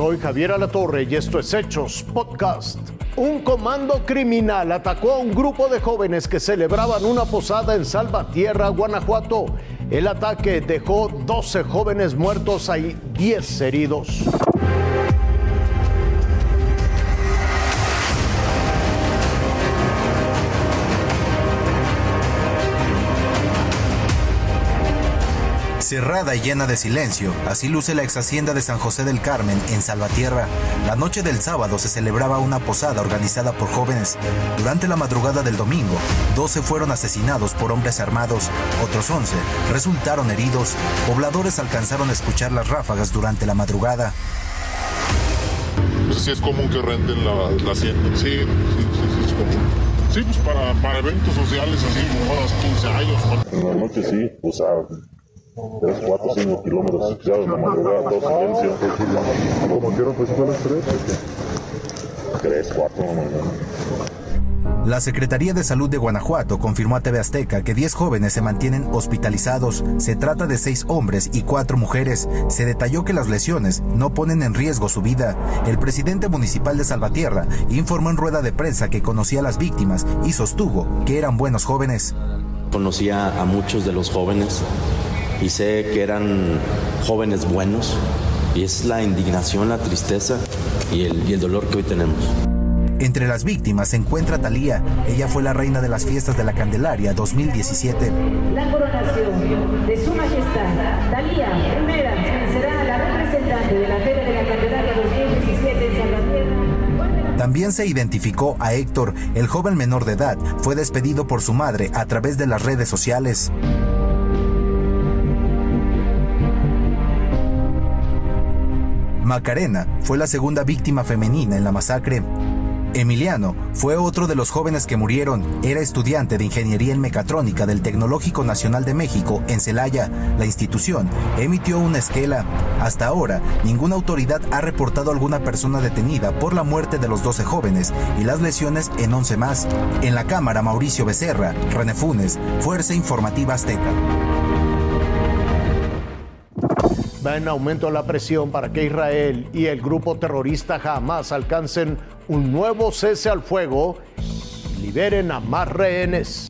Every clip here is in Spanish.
Soy Javier Alatorre y esto es Hechos Podcast. Un comando criminal atacó a un grupo de jóvenes que celebraban una posada en Salvatierra, Guanajuato. El ataque dejó 12 jóvenes muertos y 10 heridos. Cerrada y llena de silencio, así luce la ex hacienda de San José del Carmen en Salvatierra. La noche del sábado se celebraba una posada organizada por jóvenes. Durante la madrugada del domingo, 12 fueron asesinados por hombres armados, otros 11 resultaron heridos. Pobladores alcanzaron a escuchar las ráfagas durante la madrugada. Pues sí es común que renten la, la hacienda. Sí, sí, sí, es común. Sí, pues para, para eventos sociales así, como 15 años. En la noche sí, pues a 3, 4, 5 kilómetros, ya de la madrugada, todo silencio. ¿Cómo quiero pues son las 3? 3, 4 La Secretaría de Salud de Guanajuato confirmó a TV Azteca que 10 jóvenes se mantienen hospitalizados. Se trata de 6 hombres y 4 mujeres. Se detalló que las lesiones no ponen en riesgo su vida. El presidente municipal de Salvatierra informó en rueda de prensa que conocía a las víctimas y sostuvo que eran buenos jóvenes. Conocía a muchos de los jóvenes y sé que eran jóvenes buenos y es la indignación, la tristeza y el, y el dolor que hoy tenemos. Entre las víctimas se encuentra Talía. Ella fue la reina de las fiestas de la Candelaria 2017. La coronación de Su Majestad Talía Primera será la representante de la Feria de la Candelaria 2017 en Salvatierra. También se identificó a Héctor, el joven menor de edad, fue despedido por su madre a través de las redes sociales. Macarena fue la segunda víctima femenina en la masacre. Emiliano fue otro de los jóvenes que murieron. Era estudiante de Ingeniería en Mecatrónica del Tecnológico Nacional de México en Celaya. La institución emitió una esquela. Hasta ahora, ninguna autoridad ha reportado alguna persona detenida por la muerte de los 12 jóvenes y las lesiones en 11 más. En la Cámara, Mauricio Becerra, René Funes, Fuerza Informativa Azteca. Va en aumento la presión para que Israel y el grupo terrorista Hamas alcancen un nuevo cese al fuego y liberen a más rehenes.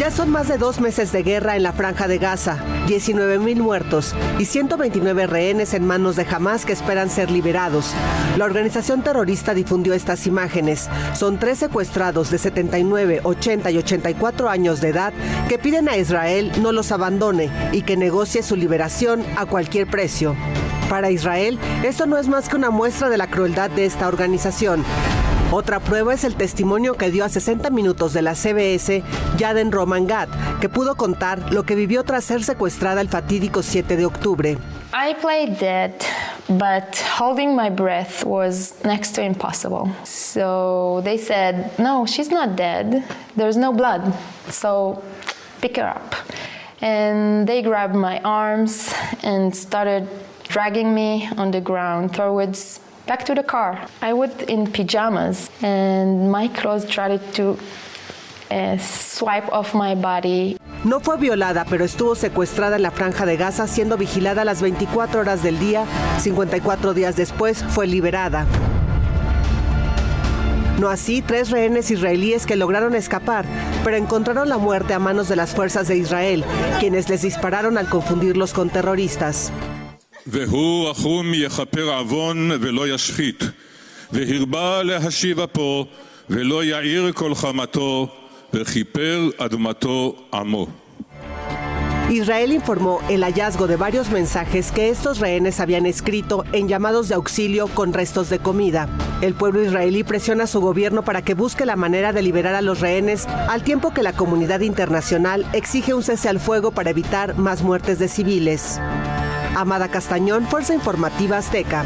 Ya son más de dos meses de guerra en la franja de Gaza, 19 mil muertos y 129 rehenes en manos de Hamas que esperan ser liberados. La organización terrorista difundió estas imágenes. Son tres secuestrados de 79, 80 y 84 años de edad que piden a Israel no los abandone y que negocie su liberación a cualquier precio. Para Israel, esto no es más que una muestra de la crueldad de esta organización. Otra prueba es el testimonio que dio a 60 minutos de la CBS Yaden Romangat, que pudo contar lo que vivió tras ser secuestrada el fatídico 7 de octubre. I played dead, but holding my breath was next to impossible. So they said, No, she's not dead. There's no blood. So pick her up. And they grabbed my arms and started dragging me on the ground towards back to the car. I was in pajamas and my clothes tried to uh, swipe off my body. No fue violada, pero estuvo secuestrada en la franja de Gaza, siendo vigilada las 24 horas del día. 54 días después fue liberada. No así tres rehenes israelíes que lograron escapar, pero encontraron la muerte a manos de las fuerzas de Israel, quienes les dispararon al confundirlos con terroristas. והוא רחום יכפר עוון ולא ישחית, והרבה להשיב אפו, ולא יאיר כל חמתו, וכיפר אדמתו עמו. Israel informó el hallazgo de varios mensajes que estos rehenes habían escrito en llamados de auxilio con restos de comida. El pueblo israelí presiona a su gobierno para que busque la manera de liberar a los rehenes, al tiempo que la comunidad internacional exige un cese al fuego para evitar más muertes de civiles. Amada Castañón, Fuerza Informativa Azteca.